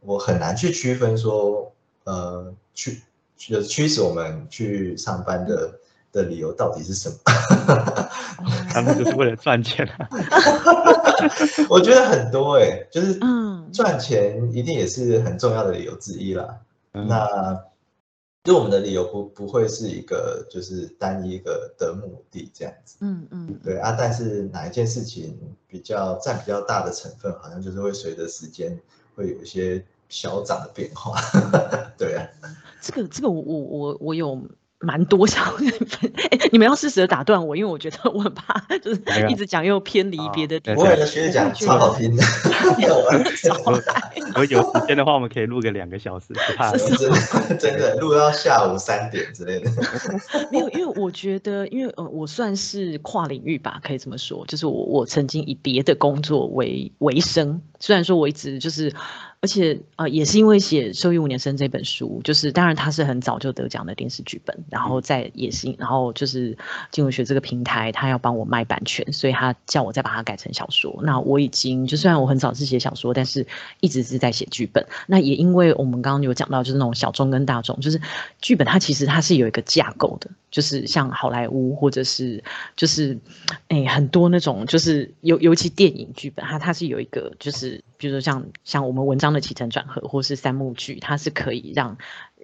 我很难去区分说，呃，驱就是驱使我们去上班的的理由到底是什么？他们就是为了赚钱啊。我觉得很多哎、就是嗯赚钱一定也是很重要的理由之一啦。嗯那对我们的理由不不会是一个就是单一一个的目的这样子。嗯嗯，对啊，但是哪一件事情比较占比较大的成分，好像就是会随着时间会有一些小涨的变化。对啊，这个这个我我我我有蛮多想分，哎，你们要适时的打断我，因为我觉得我很怕 就是一直讲又偏离别的地对方。不会的，学姐讲超好听的。如果有时间的话，我们可以录个两个小时，不怕。真的真的录到下午三点之类的。没有，因为我觉得，因为呃，我算是跨领域吧，可以这么说，就是我我曾经以别的工作为为生，虽然说我一直就是，而且呃，也是因为写《受益五年生》这本书，就是当然它是很早就得奖的电视剧本，然后在也是，然后就是金文学这个平台，他要帮我卖版权，所以他叫我再把它改成小说。那我已经就虽然我很早是写小说，但是一直是在写剧本。那也因为我们刚刚有讲到，就是那种小众跟大众，就是剧本它其实它是有一个架构的，就是像好莱坞或者是就是哎、很多那种就是尤尤其电影剧本，它它是有一个就是比如说像像我们文章的起承转合，或是三幕剧，它是可以让。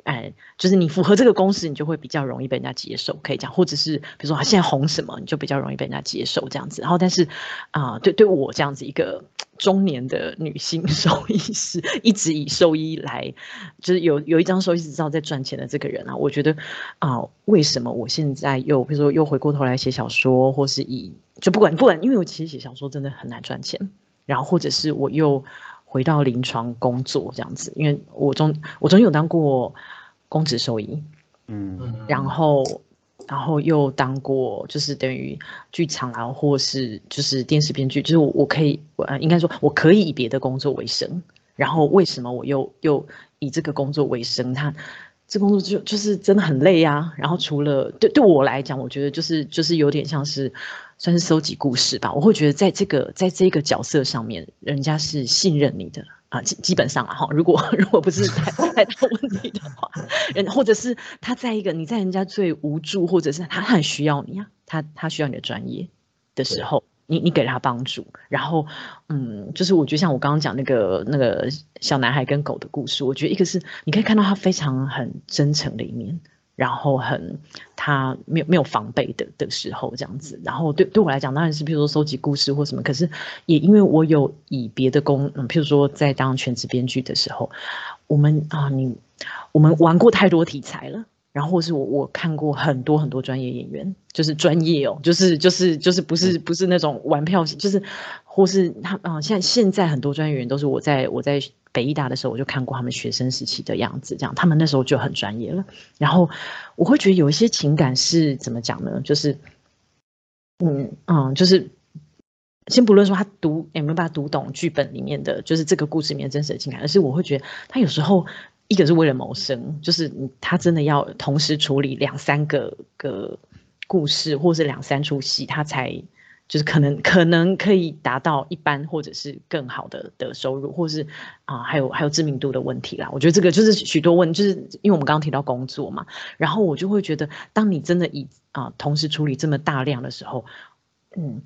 哎，就是你符合这个公式，你就会比较容易被人家接受，可以讲，或者是比如说他现在红什么，你就比较容易被人家接受这样子。然后，但是啊、对对我这样子一个中年的女性 兽医师，一直以兽医来，就是有有一张兽医执照在赚钱的这个人啊，我觉得啊、为什么我现在又比如说又回过头来写小说，或是以就不管不管，因为我其实写小说真的很难赚钱，然后或者是我又回到临床工作这样子，因为我中我中间有当过公职兽医，嗯，然后然后又当过就是等于剧场啊，或是就是电视编剧，就是我我可以我呃应该说我可以以别的工作为生，然后为什么我又又以这个工作为生？他这工作就就是真的很累啊。然后除了对对我来讲，我觉得就是就是有点像是算是收集故事吧。我会觉得在这个在这个角色上面，人家是信任你的。啊，基基本上啊哈，如果如果不是太太大问题的话，人或者是他在一个你在人家最无助，或者是他很需要你啊，他他需要你的专业的时候，你你给他帮助，然后嗯，就是我觉得像我刚刚讲那个那个小男孩跟狗的故事，我觉得一个是你可以看到他非常很真诚的一面，然后很他没有没有防备的的时候这样子，然后对对我来讲当然是比如说收集故事或什么，可是也因为我有以别的工，嗯，譬如说在当全职编剧的时候，我们啊你我们玩过太多题材了。然后是我我看过很多很多专业演员，就是专业哦，就是就是就是不是不是那种玩票型，就是或是他啊、现在现在很多专业员都是我在我在北医大的时候我就看过他们学生时期的样子，这样他们那时候就很专业了。然后我会觉得有一些情感是怎么讲呢？就是嗯嗯，就是先不论说他读有没有办法读懂剧本里面的，就是这个故事里面真实的情感，而是我会觉得他有时候一个是为了谋生，就是他真的要同时处理两三个个故事，或是两三出戏，他才就是可能可能可以达到一般或者是更好的的收入，或是啊、还有还有知名度的问题啦。我觉得这个就是许多问，就是因为我们刚刚提到工作嘛，然后我就会觉得，当你真的以啊、同时处理这么大量的时候，嗯，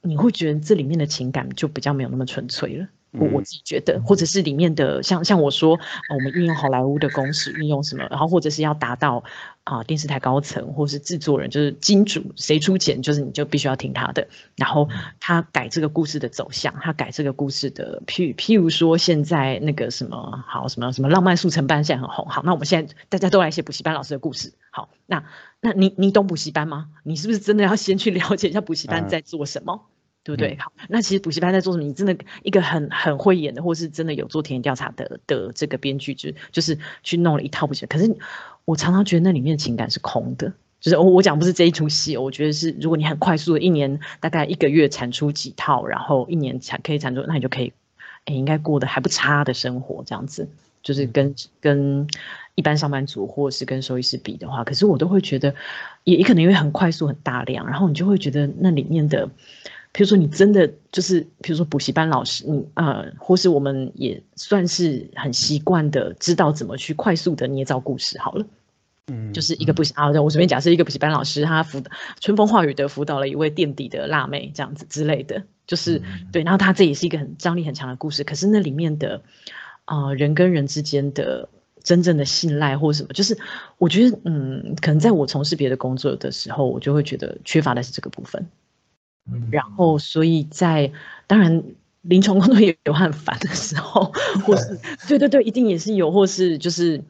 你会觉得这里面的情感就比较没有那么纯粹了。我我嗯自己觉得，或者是里面的像像我说，呃我们运用好莱坞的公式，运用什么，然后或者是要达到啊、电视台高层或是制作人，就是金主谁出钱，就是你就必须要听他的。然后他改这个故事的走向，他改这个故事的，譬譬如说现在那个什么好什么什么浪漫速成班现在很红，好，那我们现在大家都来写补习班老师的故事，好，那那你你懂补习班吗？你是不是真的要先去了解一下补习班嗯在做什么？对不对？好，那其实补习班在做什么？你真的一个很很会演的，或是真的有做田野调查的的这个编剧，就就是去弄了一套补习班。可是我常常觉得那里面的情感是空的。就是我我讲不是这一出戏哦，我觉得是如果你很快速的一年大概一个月产出几套，然后一年产可以产出，那你就可以，哎，应该过得还不差的生活这样子。就是跟跟一般上班族或是跟收医师比的话，可是我都会觉得，也也可能因为很快速很大量，然后你就会觉得那里面的，比如说你真的就是，比如说补习班老师，你呃，或是我们也算是很习惯的知道怎么去快速的捏造故事好了。嗯，就是一个补习啊，我随便假设一个补习班老师，他辅春风化雨的辅导了一位垫底的辣妹，这样子之类的，就是对。然后他这也是一个很张力很强的故事，可是那里面的啊人跟人之间的真正的信赖或什么，就是我觉得嗯，可能在我从事别的工作的时候，我就会觉得缺乏的是这个部分。然后所以在当然临床工作也有很烦的时候，或是对对对，一定也是有，或是就是。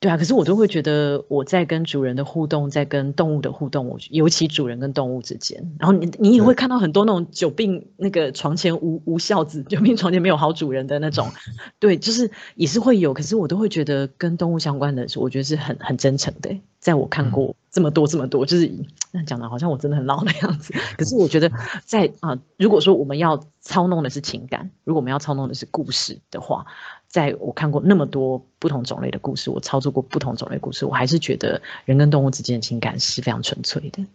对啊，可是我都会觉得我在跟主人的互动，在跟动物的互动，我尤其主人跟动物之间，然后你你也会看到很多那种久病那个床前无无孝子，久病床前没有好主人的那种，对，就是也是会有，可是我都会觉得跟动物相关的，我觉得是很很真诚的，在我看过这么多这么多，就是那讲的好像我真的很老的样子，可是我觉得在啊，如果说我们要操弄的是情感，如果我们要操弄的是故事的话。在我看过那么多不同种类的故事，我操作过不同种类故事，我还是觉得人跟动物之间的情感是非常纯粹的。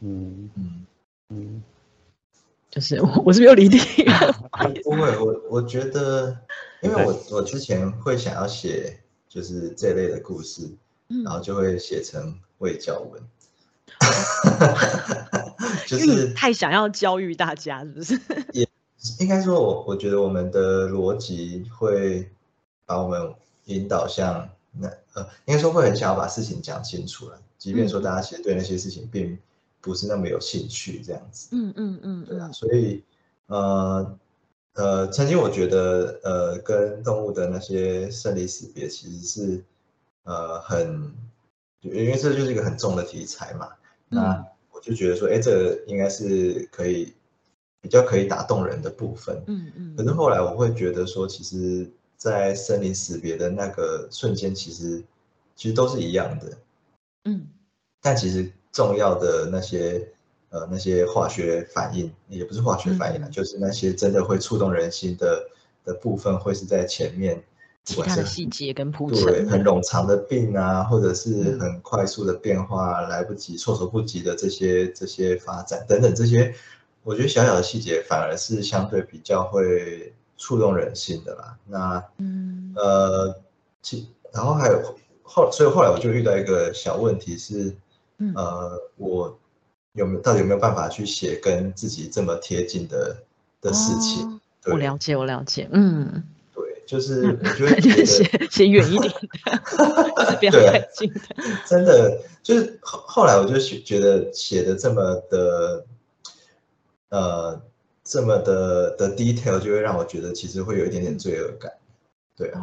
嗯嗯嗯，就是我我是没有离题。不会，我我觉得，因为我我之前会想要写就是这类的故事，然后就会写成未教文。就是太想要教育大家，是不是？也应该说，我我觉得我们的逻辑会。把我们引导向那呃，应该说会很想要把事情讲清楚了，即便说大家其实对那些事情并不是那么有兴趣，这样子。嗯嗯嗯，对啊，所以呃呃，曾经我觉得呃，跟动物的那些生离死别其实是呃很，因为这就是一个很重的题材嘛，那我就觉得说，哎，这個应该是可以比较可以打动人的部分。嗯嗯，可是后来我会觉得说，其实。在生离死别的那个瞬间，其实其实都是一样的，嗯，但其实重要的那些呃那些化学反应，也不是化学反应了，就是那些真的会触动人心的的部分，会是在前面，其他的细节跟铺陈，对，很冗长的病啊，或者是很快速的变化，来不及措手不及的这些这些发展等等这些，我觉得小小的细节反而是相对比较会。触动人心的啦，那嗯。呃，其然后还有后，所以后来我就遇到一个小问题是，呃，我有没有到底有没有办法去写跟自己这么贴近的的事情？我了解，我了解，嗯，对，就是 我觉得写写远一点的，不要太近的，真的就是后后来我就觉得写的这么的，呃。这么的的 detail 就会让我觉得其实会有一点点罪恶感，对啊，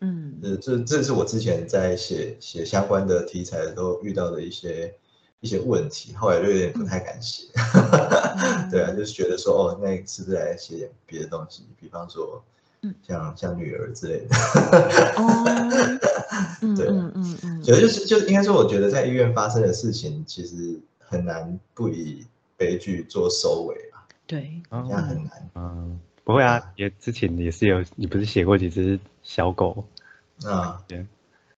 嗯，呃，这这是我之前在写写相关的题材都遇到的一些一些问题，后来就有点不太敢写，对啊，就是觉得说哦，那是不是来写点别的东西，比方说，像像女儿之类的，哦，对，嗯嗯嗯，就是就应该说，我觉得在医院发生的事情其实很难不以悲剧做收尾。对，这样很难。嗯，不会啊，也之前也是有，你不是写过几只小狗啊？对，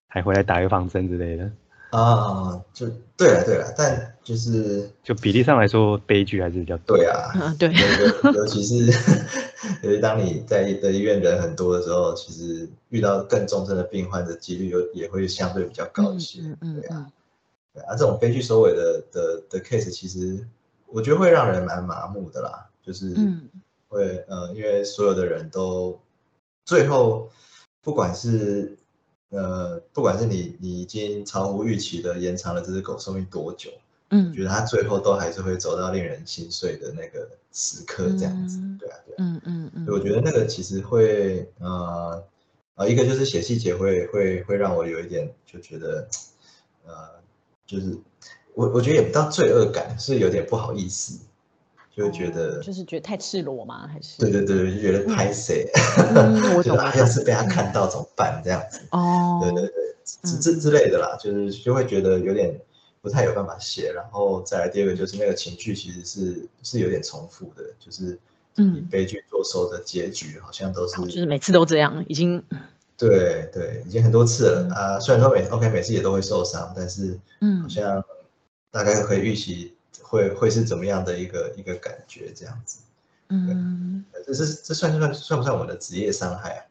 还回来打预防针之类的。啊，就对了，对了，但就是就比例上来说，悲剧还是比较多。对啊，对，尤其是 尤其当你在的医院人很多的时候，其实遇到更重症的病患的几率又也会相对比较高一些。嗯嗯，对啊，对啊，这种悲剧收尾的的的 case，其实。我觉得会让人蛮麻木的啦，就是会呃，因为所有的人都最后，不管是呃，不管是你你已经超乎预期的延长了这只狗寿命多久，嗯，觉得它最后都还是会走到令人心碎的那个时刻，这样子，对啊，对，嗯嗯嗯，我觉得那个其实会呃呃，一个就是写细节会会会让我有一点就觉得呃，就是。我我觉得也不到罪恶感，是有点不好意思，就会觉得就是觉得太赤裸吗？还是对对对，就觉得拍谁，觉得要是被他看到怎么办这样子？哦，对对对，之之之类的啦，就是就会觉得有点不太有办法写。然后再来第二个就是那个情绪其实是是有点重复的，就是嗯悲剧作收的结局好像都是就是每次都这样，已经对对，已经很多次了啊。虽然说每 OK 每次也都会受伤，但是嗯，好像大概可以预期会会是怎么样的一个一个感觉这样子。嗯，这是这算不算算不算我的职业伤害啊？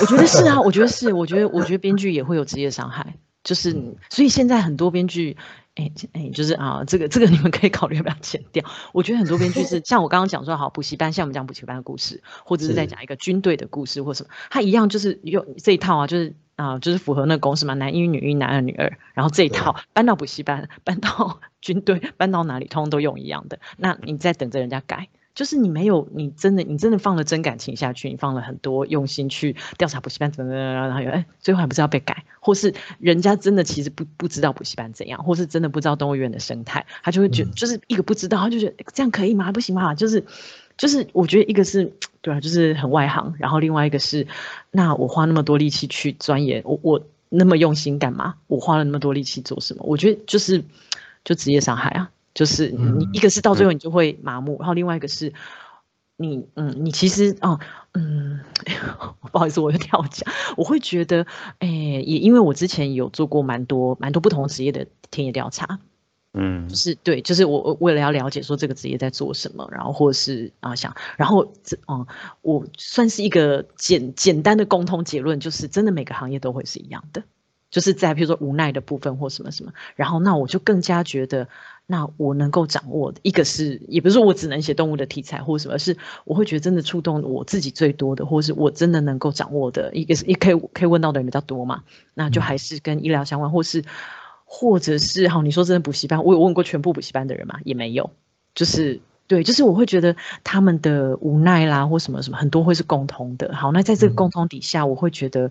我觉得是啊，我觉得是，我觉得我觉得编剧也会有职业伤害，就是所以现在很多编剧。哎哎，就是啊，这个这个你们可以考虑要不要剪掉。我觉得很多编剧是 像我刚刚讲说，好补习班，像我们讲补习班的故事，或者是在讲一个军队的故事或什么，他一样就是用这一套啊，就是啊，就是符合那个公式嘛，男一女一，男二女二，然后这一套搬到补习班，搬到 军队，搬到哪里，通通都用一样的。那你在等着人家改。就是你没有，你真的，你真的放了真感情下去，你放了很多用心去调查补习班怎么怎么，然后哎，最后还不是要被改，或是人家真的其实不不知道补习班怎样，或是真的不知道动物园的生态，他就会觉就是一个不知道，他就觉得这样可以吗？不行吗？就是就是我觉得一个是对啊，就是很外行，然后另外一个是，那我花那么多力气去钻研，我我那么用心干嘛？我花了那么多力气做什么？我觉得就是就职业伤害啊。就是你一个是到最后你就会麻木，然后另外一个是你嗯你其实哦嗯 不好意思我又跳讲，我会觉得哎也因为我之前有做过蛮多蛮多不同职业的田野调查，嗯就是对就是我为了要了解说这个职业在做什么，然后或者是啊想然后这嗯我算是一个简简单的共通结论，就是真的每个行业都会是一样的，就是在比如说无奈的部分或什么什么，然后那我就更加觉得。那我能够掌握的一个是，也不是说我只能写动物的题材或什么，是我会觉得真的触动我自己最多的，或是我真的能够掌握的一个是，也可以可以问到的人比较多嘛。那就还是跟医疗相关，或是或者是好，你说真的补习班，我有问过全部补习班的人嘛，也没有。就是对，就是我会觉得他们的无奈啦，或什么什么，很多会是共通的。好，那在这个共通底下，我会觉得，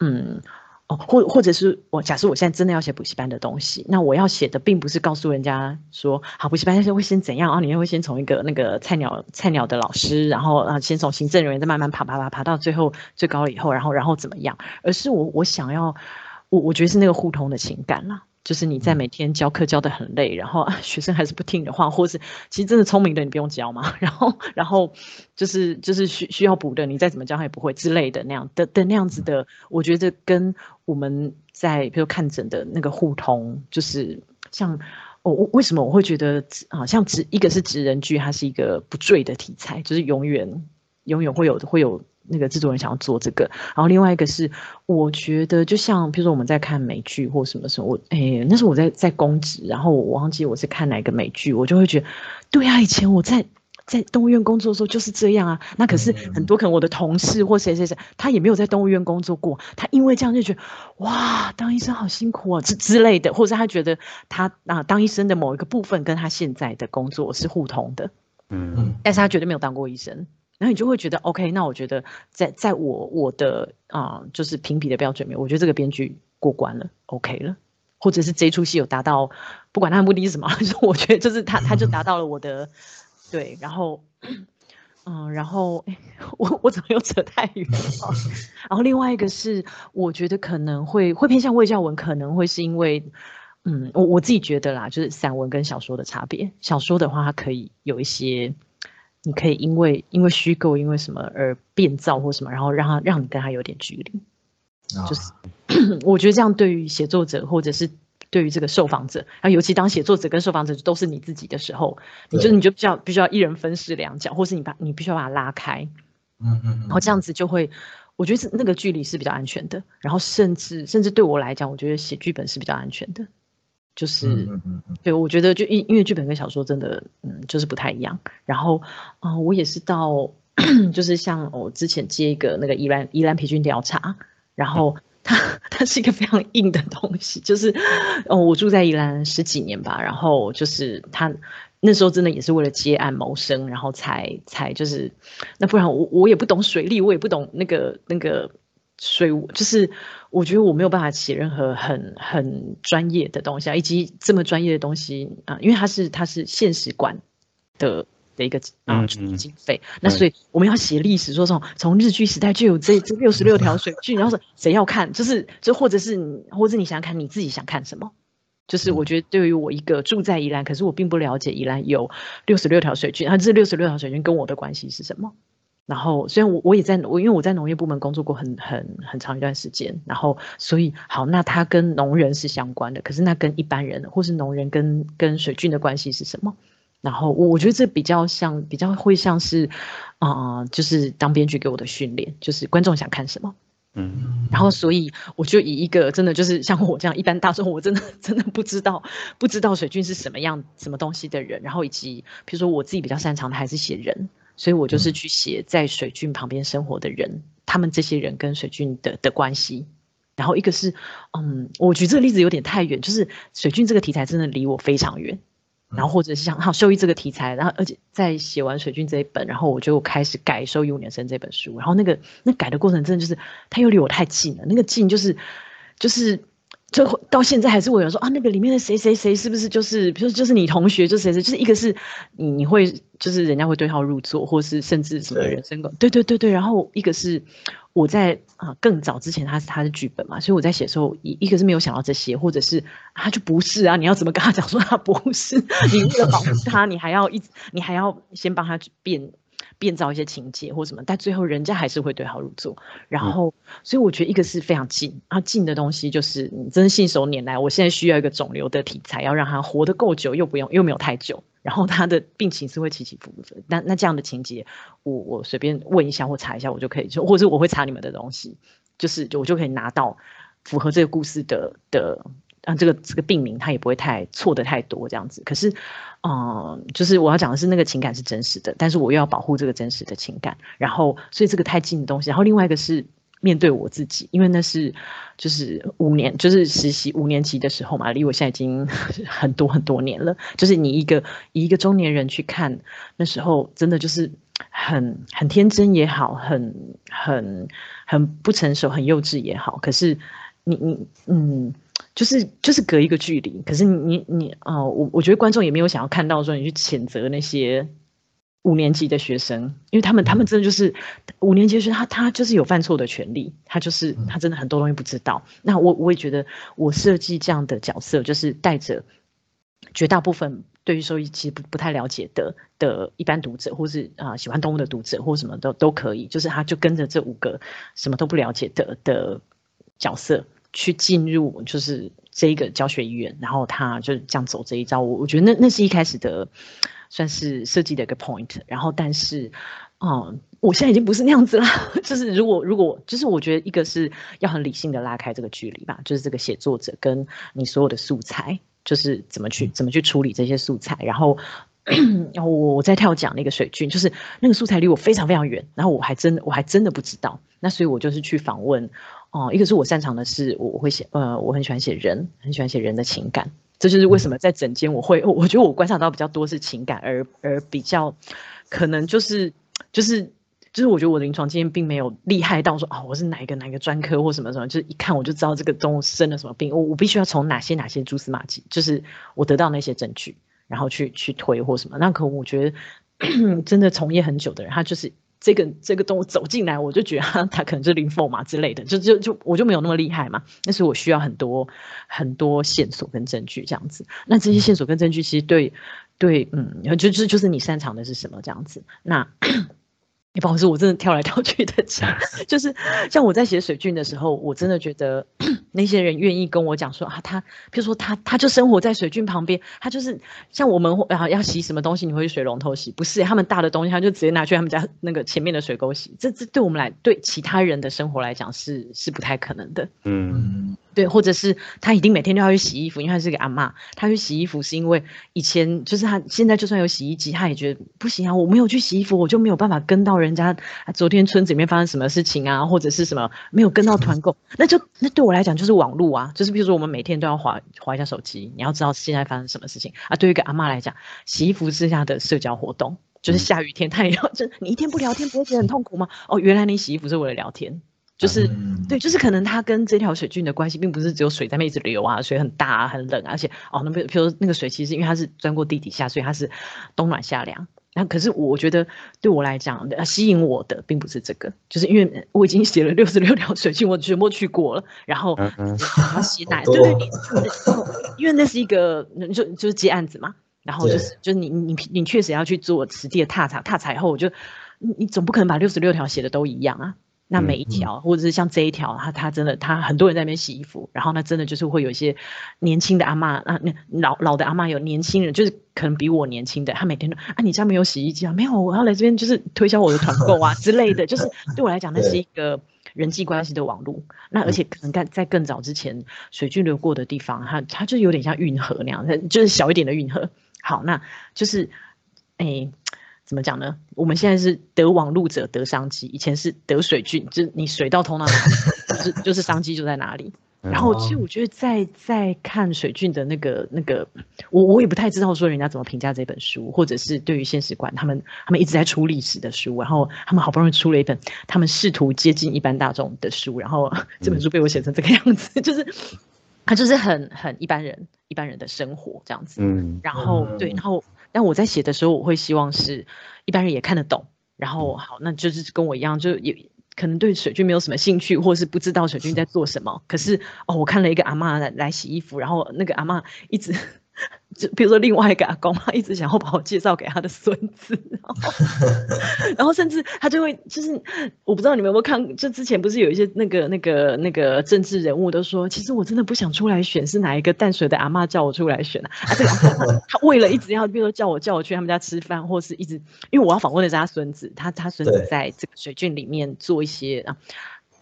嗯。哦或或者是我假设我现在真的要写补习班的东西，那我要写的并不是告诉人家说，好补习班先会先怎样啊？里面会先从一个那个菜鸟菜鸟的老师，然后啊先从行政人员再慢慢爬爬爬爬到最后最高了以后，然后然后怎么样？而是我我想要我我觉得是那个互通的情感啦。就是你在每天教课教得很累，然后 学生还是不听你的话，或是其实真的聪明的你不用教嘛，然后然后就是就是需需要补的，你再怎么教他也不会之类的那样的的那样子的，我觉得跟我们在比如看诊的那个互通，就是像我我为什么我会觉得啊，像职一个是直人剧，它是一个不坠的题材，就是永远永远会有会有。那个制作人想要做这个，然后另外一个是，我觉得就像，比如说我们在看美剧或什么时候，我哎，那时候我在在公职，然后我忘记我是看哪个美剧，我就会觉得，对啊，以前我在在动物园工作的时候就是这样啊。那可是很多可能我的同事或谁谁谁，他也没有在动物园工作过，他因为这样就觉得，哇，当医生好辛苦啊之之类的，或者他觉得他啊当医生的某一个部分跟他现在的工作是互通的，嗯。嗯，但是他绝对没有当过医生。然后你就会觉得，OK，那我觉得在在我我的啊，就是评比的标准里面，我觉得这个编剧过关了，OK 了，或者是这出戏有达到，不管他的目的是什么，就我觉得就是他他就达到了我的对，然后嗯，然后我我怎么又扯太远了？然后另外一个是，我觉得可能会会偏向魏教文，可能会是因为嗯，我我自己觉得啦，就是散文跟小说的差别，小说的话它可以有一些。你可以因为因为虚构，因为什么而变造或什么，然后让他让你跟他有点距离。就是 我觉得这样对于写作者或者是对于这个受访者，然后，尤其当写作者跟受访者都是你自己的时候，你就你就必须要必须要一人分饰两角，或是你把你必须要把它拉开。嗯嗯。然后这样子就会，我觉得是那个距离是比较安全的。然后甚至甚至对我来讲，我觉得写剧本是比较安全的。就是，对，我觉得就因因为剧本跟小说真的，嗯，就是不太一样。然后，啊，我也是到，就是像我之前接一个那个宜兰宜兰培训调查，然后它 它是一个非常硬的东西，就是，哦，我住在宜兰十几年吧，然后就是他那时候真的也是为了接案谋生，然后才才就是，那不然我我也不懂水利，我也不懂那个那个。所以我，就是我觉得我没有办法写任何很很专业的东西啊，以及这么专业的东西啊，因为它是它是现实馆的的一个啊经费。那所以我们要写历史，说从从日据时代就有这这六十六条水渠，然后说谁要看，就是就或者是你或者你想想看你自己想看什么，就是我觉得对于我一个住在宜兰，可是我并不了解宜兰有六十六条水渠，那这六十六条水渠跟我的关系是什么？然后虽然我我也在我因为我在农业部门工作过很很很长一段时间，然后所以好，那它跟农人是相关的，可是那跟一般人或是农人跟跟水菌的关系是什么？然后我我觉得这比较像比较会像是啊，就是当编剧给我的训练，就是观众想看什么。嗯，然后所以我就以一个真的就是像我这样一般大众，我真的真的不知道不知道水军是什么样什么东西的人，然后以及比如说我自己比较擅长的还是写人，所以我就是去写在水俊旁边生活的人，他们这些人跟水俊的的关系。然后一个是，嗯，我举这个例子有点太远，就是水俊这个题材真的离我非常远。然后或者是像好兽医这个题材，然后而且在写完水俊这一本，然后我就开始改兽医五年生这本书，然后那个那改的过程真的就是它又离我太近了，那个近就是就是最后到现在还是我有人说啊那个里面的谁谁谁是不是就是比如说就是你同学就谁谁就是一个是你你会就是人家会对号入座，或是甚至什么人生观对对对对，然后一个是。我在啊更早之前，他是他的剧本嘛，所以我在写的时候，一一个是没有想到这些，或者是他就不是啊，你要怎么跟他讲说他不是？你为了保护他，你还要一，你还要先帮他变变造一些情节或什么，但最后人家还是会对号入座。然后，所以我觉得一个是非常近啊，近的东西就是你真的信手拈来。我现在需要一个肿瘤的题材，要让他活得够久，又不用又没有太久。然后他的病情是会起起伏伏的，那那这样的情节，我我随便问一下或查一下，我就可以就，或者我会查你们的东西，就是我就可以拿到符合这个故事的的，啊这个这个病名，他也不会太错的太多这样子。可是，嗯，就是我要讲的是那个情感是真实的，但是我又要保护这个真实的情感，然后所以这个太近的东西，然后另外一个是。面对我自己，因为那是就是五年，就是实习五年级的时候嘛，离我现在已经 很多很多年了。就是你一个一个中年人去看，那时候真的就是很很天真也好，很很很不成熟、很幼稚也好。可是你你嗯，就是就是隔一个距离。可是你你哦，我我觉得观众也没有想要看到说你去谴责那些。五年级的学生，因为他们他们真的就是五年级学生，他他就是有犯错的权利，他就是他真的很多东西不知道。那我我也觉得，我设计这样的角色，就是带着绝大部分对于收益其实不不太了解的的一般读者，或是啊喜欢动物的读者，或什么都都可以，就是他就跟着这五个什么都不了解的的角色去进入，就是这一个教学医院，然后他就这样走这一招。我我觉得那那是一开始的。算是设计的一个 point，然后但是，嗯，我现在已经不是那样子了。就是如果如果就是我觉得一个是要很理性的拉开这个距离吧，就是这个写作者跟你所有的素材，就是怎么去怎么去处理这些素材。然后，然后我再跳讲那个水军，就是那个素材离我非常非常远，然后我还真我还真的不知道。那所以我就是去访问，哦，一个是我擅长的是我会写，呃，我很喜欢写人，很喜欢写人的情感。这就是为什么在整间我会，我觉得我观察到比较多是情感，而而比较可能就是就是就是我觉得我的临床经验并没有厉害到说啊我是哪一个哪一个专科或什么什么，就是一看我就知道这个动物生了什么病，我我必须要从哪些哪些蛛丝马迹，就是我得到那些证据，然后去去推或什么。那可能我觉得 真的从业很久的人，他就是。这个这个动物走进来，我就觉得 它可能是灵凤嘛之类的，就就就我就没有那么厉害嘛。但是我需要很多很多线索跟证据这样子。那这些线索跟证据其实对对嗯，就就就是你擅长的是什么这样子。那你不好意思，我真的跳来跳去的讲，就是像我在写水菌的时候，我真的觉得 那些人愿意跟我讲说啊，他比如说他他就生活在水菌旁边，他就是像我们啊要洗什么东西，你会去水龙头洗，不是他们大的东西，他就直接拿去他们家那个前面的水沟洗。这这对我们来对其他人的生活来讲是是不太可能的。嗯。对，或者是他一定每天都要去洗衣服，因为他是个阿妈，他去洗衣服是因为以前就是他现在就算有洗衣机，他也觉得不行啊，我没有去洗衣服，我就没有办法跟到人家昨天村子里面发生什么事情啊，或者是什么没有跟到团购，那就那对我来讲就是网路啊，就是比如说我们每天都要划划一下手机，你要知道现在发生什么事情啊。对于一个阿妈来讲，洗衣服是他的社交活动，就是下雨天他也要，就你一天不聊天不会觉得很痛苦吗？哦，原来你洗衣服是为了聊天。就是对，就是可能它跟这条水菌的关系，并不是只有水在那一直流啊，水很大啊，很冷，啊而且哦，那比比如那个水，其实因为它是钻过地底下，所以它是冬暖夏凉。那可是我觉得对我来讲，吸引我的并不是这个，就是因为我已经写了六十六条水菌，我全部去过了，然后要洗奶，对对，因为那是一个就就是接案子嘛，然后就是就是你你你确实要去做实地的踏查，踏查以后我就。你你总不可能把六十六条写的都一样啊。那每一条，或者是像这一条，他他真的，他很多人在那边洗衣服，然后那真的就是会有一些年轻的阿妈啊，那老老的阿妈有年轻人，就是可能比我年轻的，他每天都啊，你家没有洗衣机啊？没有，我要来这边就是推销我的团购啊之类的，就是对我来讲，那是一个人际关系的网络。那而且可能在在更早之前，水军流过的地方，它它就有点像运河那样，就是小一点的运河。好，那就是哎。怎么讲呢？我们现在是得网路者得商机，以前是得水郡，就是你水到通到哪里，就是就是商机就在哪里。然后其实我觉得在在看水郡的那个那个，我我也不太知道说人家怎么评价这本书，或者是对于现实观，他们他们一直在出历史的书，然后他们好不容易出了一本他们试图接近一般大众的书，然后这本书被我写成这个样子，就是他就是很很一般人一般人的生活这样子。嗯，然后对，然后。但我在写的时候，我会希望是一般人也看得懂。然后好，那就是跟我一样，就也可能对水军没有什么兴趣，或是不知道水军在做什么。可是哦，我看了一个阿妈来来洗衣服，然后那个阿妈一直。就比如说另外一个阿公，他一直想要把我介绍给他的孙子，然后甚至他就会就是，我不知道你们有没有看，就之前不是有一些那个那个那个政治人物都说，其实我真的不想出来选，是哪一个淡水的阿妈叫我出来选啊？啊，这个他为了一直要，比如说叫我叫我去他们家吃饭，或是一直因为我要访问的是他孙子，他他孙子在这个水郡里面做一些啊。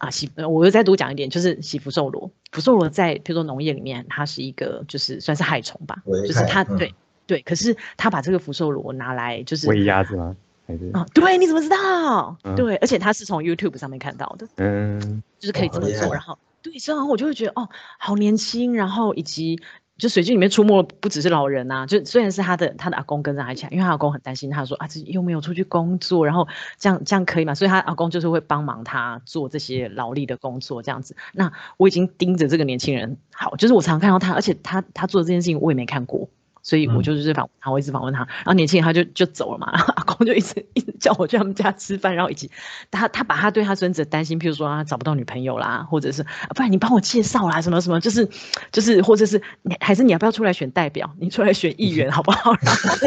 啊，喜，我又再多讲一点，就是喜福寿螺。福寿螺在，比如说农业里面，它是一个，就是算是害虫吧，就是它，对对。可是它把这个福寿螺拿来，就是喂鸭子吗？还是啊？对，你怎么知道？对，而且他是从 YouTube 上面看到的，嗯，就是可以这么做。然后，对，然后我就会觉得，哦，好年轻，然后以及。就水军里面出没不只是老人呐，就虽然是他的他的阿公跟着他一起，因为他阿公很担心，他说啊这又没有出去工作，然后这样这样可以吗？所以他阿公就是会帮忙他做这些劳力的工作，这样子。那我已经盯着这个年轻人，好，就是我常看到他，而且他他做的这件事情我也没看过。所以我就是访他，我一直访问他，然后年轻人他就就走了嘛，然 后阿公就一直一直叫我去他们家吃饭，然后以及他他把他对他孙子的担心，譬如说他找不到女朋友啦，或者是不然你帮我介绍啦，什么什么，就是就是或者是你还是你要不要出来选代表，你出来选议员好不好？然后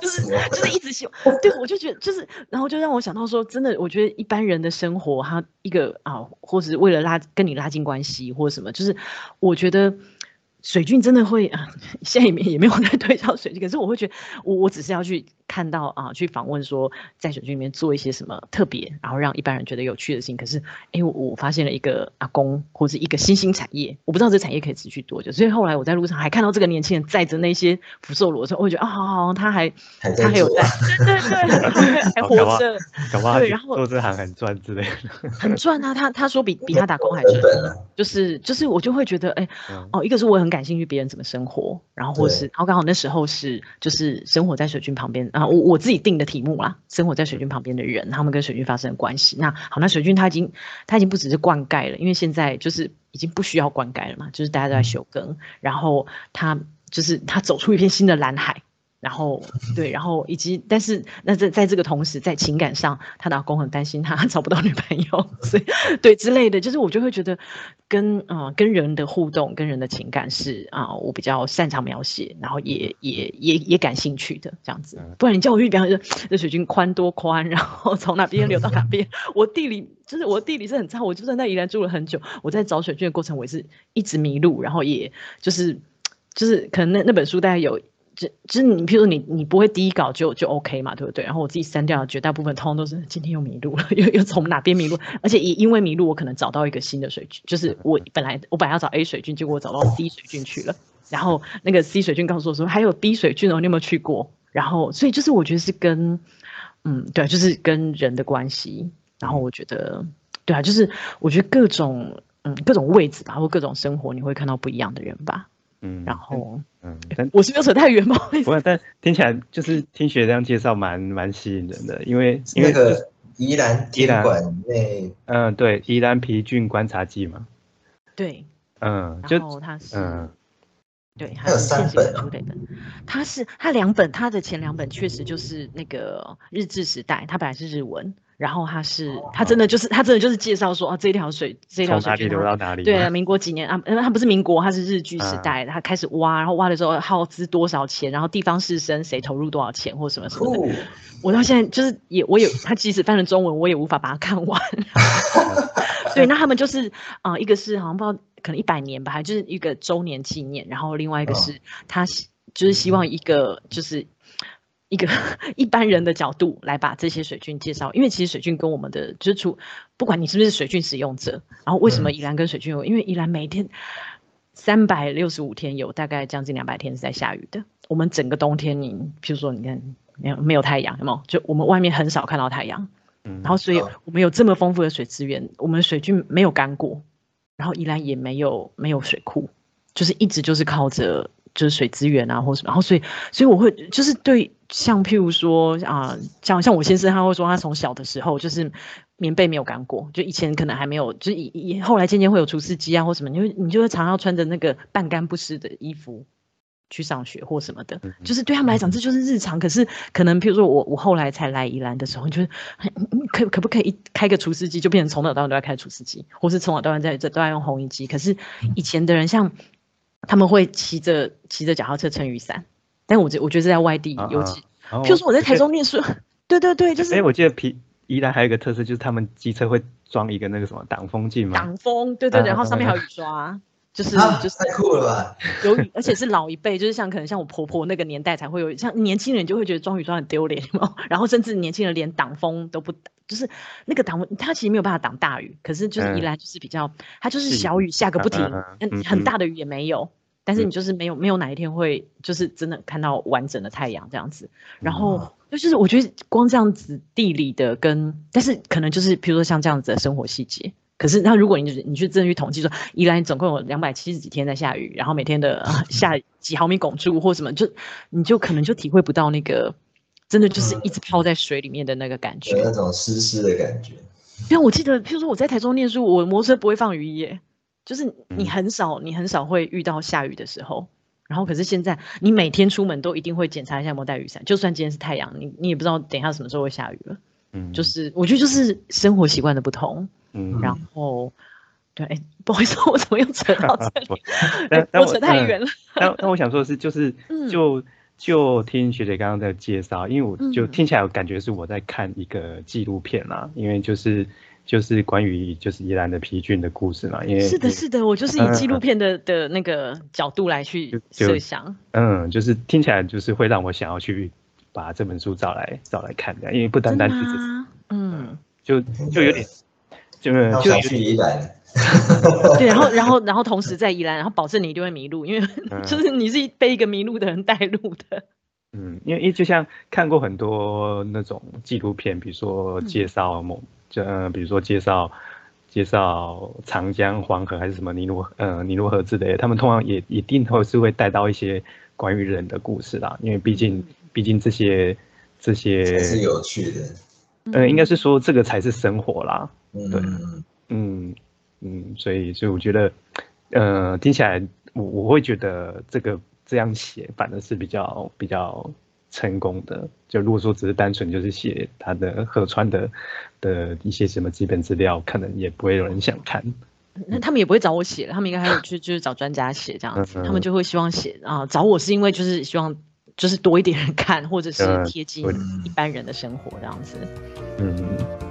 就是 就是一直希望，对我就觉得就是，然后就让我想到说，真的，我觉得一般人的生活，他一个啊，或是为了拉跟你拉近关系或者什么，就是我觉得。水军真的会啊，现在也也没有在推销水军，可是我会觉得，我我只是要去看到啊，去访问说，在水军里面做一些什么特别，然后让一般人觉得有趣的事情。可是，哎，我我发现了一个阿公或者一个新兴产业，我不知道这产业可以持续多久。所以后来我在路上还看到这个年轻人载着那些福寿螺，时候我会觉得啊，好好，他还他还有在，对对对，还活着，对，然后做这行很赚之类的，很赚啊。他他说比比他打工还赚，就是就是我就会觉得，哎，哦，一个是我很。感兴趣别人怎么生活，然后或是，然后刚好那时候是就是生活在水军旁边啊，我我自己定的题目啦，生活在水军旁边的人，他们跟水军发生的关系。那好，那水军他已经他已经不只是灌溉了，因为现在就是已经不需要灌溉了嘛，就是大家都在休耕，然后他就是他走出一片新的蓝海。然后对，然后以及，但是那在在这个同时，在情感上，她老公很担心他 找不到女朋友，所以对之类的，就是我就会觉得跟啊跟人的互动，跟人的情感是啊我比较擅长描写，然后也也也也感兴趣的这样子。不然你叫我去，比方说这水军宽多宽，然后从哪边流到哪边，我地理就是我地理是很差，我就算在宜兰住了很久，我在找水军的过程，我也是一直迷路，然后也就是就是可能那那本书大概有。就就是你，譬如你，你不会第一稿就就 OK 嘛，对不对？然后我自己删掉，绝大部分通通都是今天又迷路了，又又从哪边迷路，而且也因为迷路，我可能找到一个新的水菌，就是我本来我本来要找 A 水军，结果我找到 C 水军去了，然后那个 C 水军告诉我说还有 B 水军哦，你有没有去过？然后所以就是我觉得是跟嗯对，就是跟人的关系，然后我觉得对啊，就是我觉得各种嗯各种位置吧，或各种生活，你会看到不一样的人吧。嗯，然后，嗯，我是没有扯太远吗？不过，但听起来就是听学这样介绍，蛮蛮吸引人的，因为那个宜兰宜兰馆内，嗯，对，宜兰皮菌观察记嘛，对，嗯，然后它是，嗯，对，还有三本，它是它两本，它的前两本确实就是那个日治时代，它本来是日文。然后他是他真的就是他真的就是介绍说啊这条水这条水哪里流到哪里？对，民国几年啊？他不是民国，他是日据时代，他开始挖，然后挖的时候耗资多少钱，然后地方士绅谁投入多少钱或什么什么的。我到现在就是也我也他即使翻成中文，我也无法把它看完。对，那他们就是啊，一个是好像不知道可能一百年吧，就是一个周年纪念，然后另外一个是他就是希望一个就是。一个 一般人的角度来把这些水菌介绍，因为其实水菌跟我们的就是出，不管你是不是水菌使用者，然后为什么宜兰跟水菌有？因为宜兰每天三百六十五天有大概将近两百天是在下雨的。我们整个冬天，你譬如说你看没有没有太阳，有没有？就我们外面很少看到太阳，然后所以我们有这么丰富的水资源，我们水菌没有干过，然后宜兰也没有没有水库，就是一直就是靠着。就是水资源啊，或什么，然后所以，所以我会就是对，像譬如说啊，像像我先生他会说，他从小的时候就是棉被没有干过，就以前可能还没有，就是以以后来渐渐会有除湿机啊或什么，你会你就会常常穿着那个半干不湿的衣服去上学或什么的，就是对他们来讲这就是日常。可是可能譬如说我我后来才来宜兰的时候，就是可可不可以开个除湿机就变成从早到晚都要开除湿机，或是从早到晚在这都要用烘衣机？可是以前的人像。他们会骑着骑着脚踏车撑雨伞，但我觉我觉得在外地尤其，譬如说我在台中念书，对对对，就是。哎，我记得皮宜兰还有一个特色，就是他们机车会装一个那个什么挡风镜嘛。挡风，对对对，然后上面还有雨刷，就是就是太酷了吧。有雨，而且是老一辈，就是像可能像我婆婆那个年代才会有，像年轻人就会觉得装雨刷很丢脸嘛。然后甚至年轻人连挡风都不，就是那个挡风，它其实没有办法挡大雨，可是就是宜兰就是比较，它就是小雨下个不停，嗯，很大的雨也没有。但是你就是没有没有哪一天会就是真的看到完整的太阳这样子，然后就是我觉得光这样子地理的跟，但是可能就是比如说像这样子的生活细节，可是那如果你你去真的去统计说，宜兰总共有两百七十几天在下雨，然后每天的 下几毫米汞柱或什么，就你就可能就体会不到那个真的就是一直泡在水里面的那个感觉，那种湿湿的感觉。因为我记得，譬如说我在台中念书，我摩托车不会放雨衣。就是你很少，你很少会遇到下雨的时候，然后可是现在你每天出门都一定会检查一下有没有带雨伞，就算今天是太阳，你你也不知道等一下什么时候会下雨了。嗯，就是我觉得就是生活习惯的不同。嗯，然后对，哎，不好意思，我怎么又扯到这里？我扯太远了。但但我想说的是，就是就就听学姐刚刚的介绍，因为我就听起来感觉是我在看一个纪录片啦，因为就是。就是关于就是宜兰的皮菌的故事嘛，因为是的，是的，我就是以纪录片的的那个角度来去设想，嗯，就是听起来就是会让我想要去把这本书找来找来看的，因为不单单是嗯，就就有点就是就去宜兰，对，然后然后然后同时在宜兰，然后保证你一定会迷路，因为 就是你是被一个迷路的人带路的，嗯，因为因为就像看过很多那种纪录片，比如说介绍某。就嗯，比如说介绍介绍长江、黄河还是什么尼罗呃尼罗河之类的，他们通常也一定会是会带到一些关于人的故事啦，因为毕竟毕竟这些这些是有趣的，嗯，应该是说这个才是生活啦，嗯。对，嗯嗯，所以所以我觉得，呃，听起来我我会觉得这个这样写反而是比较比较。成功的，就如果说只是单纯就是写他的河川的的一些什么基本资料，可能也不会有人想看。那他们也不会找我写，他们应该还有去就是找专家写这样子，他们就会希望写啊找我是因为就是希望就是多一点人看，或者是贴近一般人的生活这样子。嗯。